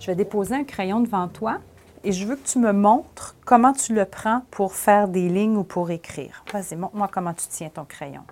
Je vais déposer un crayon devant toi et je veux que tu me montres comment tu le prends pour faire des lignes ou pour écrire. Vas-y, montre-moi comment tu tiens ton crayon.